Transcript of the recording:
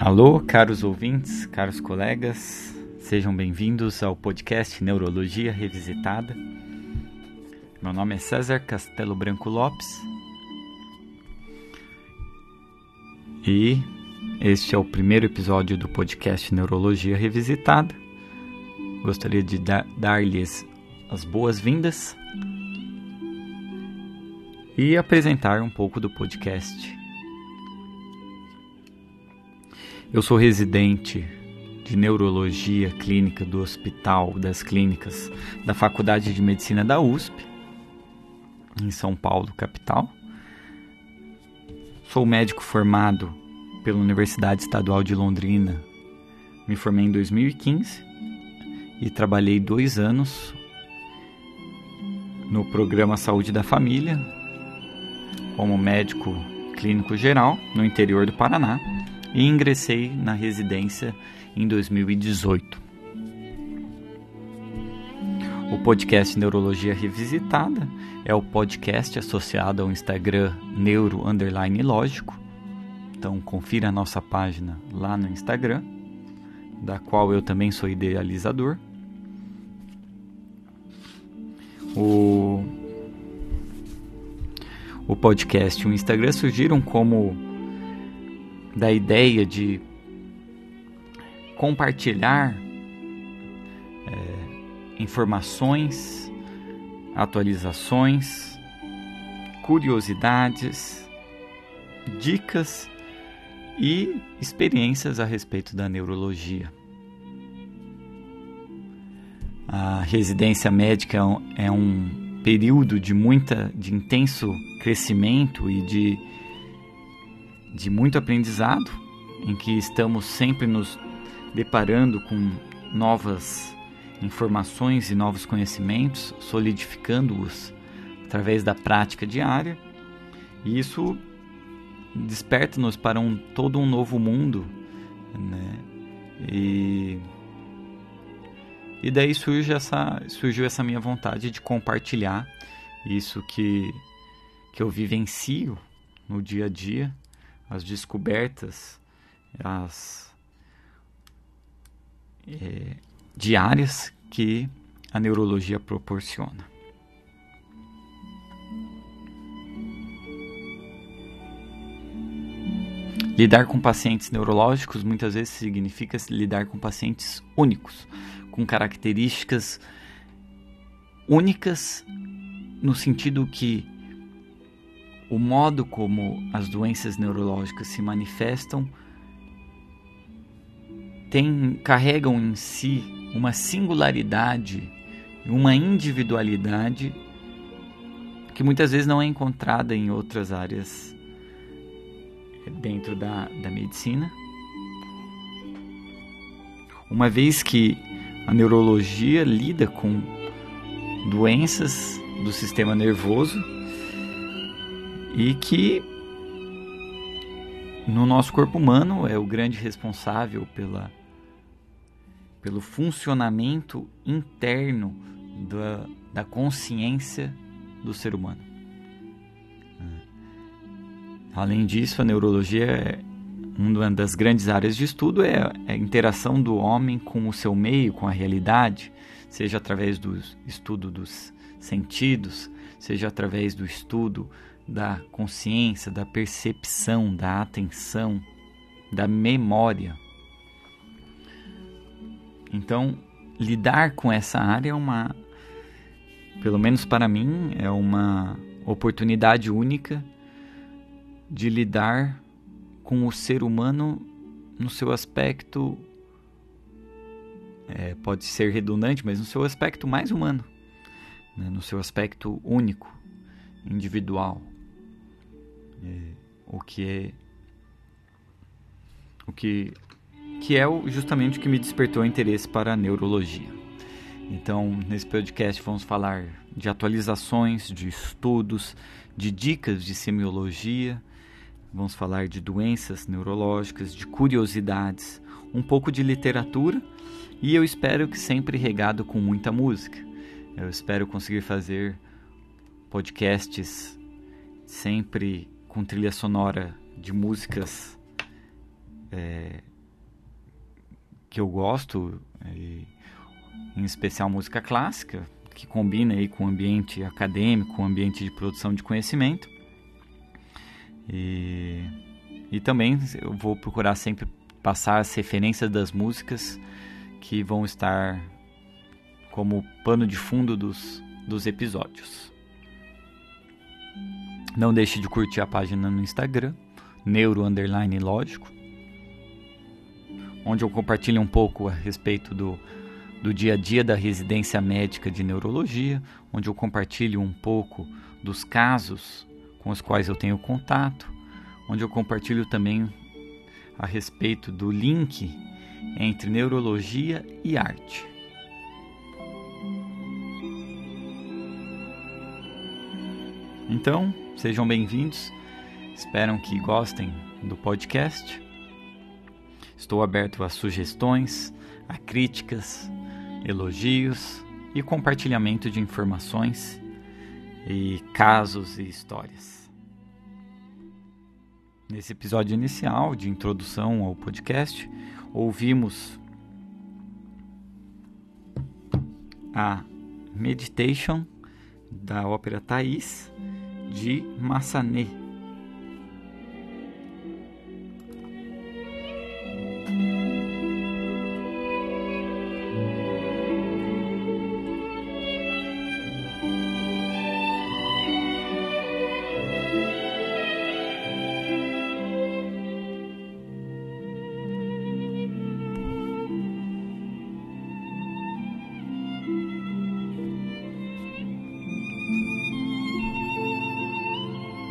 Alô, caros ouvintes, caros colegas, sejam bem-vindos ao podcast Neurologia Revisitada. Meu nome é César Castelo Branco Lopes e este é o primeiro episódio do podcast Neurologia Revisitada. Gostaria de da dar-lhes as boas-vindas e apresentar um pouco do podcast Eu sou residente de neurologia clínica do Hospital das Clínicas da Faculdade de Medicina da USP, em São Paulo, capital. Sou médico formado pela Universidade Estadual de Londrina. Me formei em 2015 e trabalhei dois anos no programa Saúde da Família como médico clínico geral no interior do Paraná e ingressei na residência em 2018. O podcast Neurologia Revisitada é o podcast associado ao Instagram Neuro Underline Lógico. Então confira a nossa página lá no Instagram, da qual eu também sou idealizador. O, o podcast e o Instagram surgiram como da ideia de compartilhar é, informações, atualizações, curiosidades, dicas e experiências a respeito da neurologia. A residência médica é um, é período de muita, de intenso crescimento e de de muito aprendizado, em que estamos sempre nos deparando com novas informações e novos conhecimentos, solidificando-os através da prática diária. E isso desperta-nos para um todo um novo mundo, né? E e daí surge essa surgiu essa minha vontade de compartilhar isso que que eu vivencio no dia a dia as descobertas, as é, diárias que a neurologia proporciona. Lidar com pacientes neurológicos muitas vezes significa lidar com pacientes únicos, com características únicas no sentido que o modo como as doenças neurológicas se manifestam tem, carregam em si uma singularidade, uma individualidade que muitas vezes não é encontrada em outras áreas dentro da, da medicina. Uma vez que a neurologia lida com doenças do sistema nervoso e que no nosso corpo humano é o grande responsável pela, pelo funcionamento interno da, da consciência do ser humano. Além disso, a neurologia é uma das grandes áreas de estudo é a interação do homem com o seu meio, com a realidade, seja através do estudo dos sentidos, seja através do estudo da consciência, da percepção, da atenção, da memória. Então, lidar com essa área é uma, pelo menos para mim, é uma oportunidade única de lidar com o ser humano no seu aspecto, é, pode ser redundante, mas no seu aspecto mais humano, né? no seu aspecto único, individual é, o que é o que que é justamente o que me despertou interesse para a neurologia. Então, nesse podcast vamos falar de atualizações, de estudos, de dicas de semiologia, vamos falar de doenças neurológicas, de curiosidades, um pouco de literatura e eu espero que sempre regado com muita música. Eu espero conseguir fazer podcasts sempre com trilha sonora de músicas é, que eu gosto, e, em especial música clássica, que combina aí com o ambiente acadêmico, com o ambiente de produção de conhecimento. E, e também eu vou procurar sempre passar as referências das músicas que vão estar como pano de fundo dos, dos episódios. Não deixe de curtir a página no Instagram, neuro underline lógico, onde eu compartilho um pouco a respeito do, do dia a dia da residência médica de neurologia, onde eu compartilho um pouco dos casos com os quais eu tenho contato, onde eu compartilho também a respeito do link entre neurologia e arte. Então, sejam bem-vindos. Espero que gostem do podcast. Estou aberto a sugestões, a críticas, elogios e compartilhamento de informações e casos e histórias. Nesse episódio inicial de introdução ao podcast, ouvimos a Meditation da ópera Thais de Massanet,